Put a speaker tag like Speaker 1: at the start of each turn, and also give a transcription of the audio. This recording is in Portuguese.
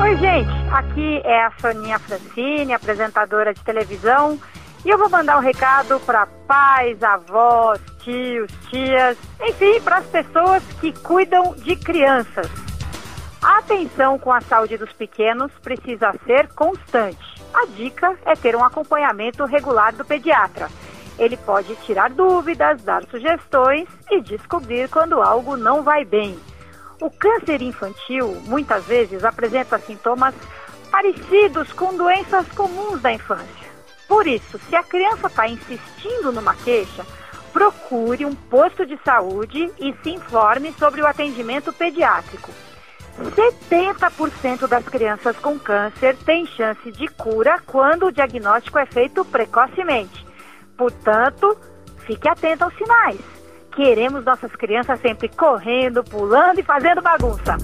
Speaker 1: Oi, gente. Aqui é a Soninha Francine, apresentadora de televisão. E eu vou mandar um recado para pais, avós, tios, tias, enfim, para as pessoas que cuidam de crianças. A atenção com a saúde dos pequenos precisa ser constante. A dica é ter um acompanhamento regular do pediatra. Ele pode tirar dúvidas, dar sugestões e descobrir quando algo não vai bem. O câncer infantil muitas vezes apresenta sintomas parecidos com doenças comuns da infância. Por isso, se a criança está insistindo numa queixa, procure um posto de saúde e se informe sobre o atendimento pediátrico. 70% das crianças com câncer têm chance de cura quando o diagnóstico é feito precocemente. Portanto, fique atento aos sinais. Queremos nossas crianças sempre correndo, pulando e fazendo bagunça.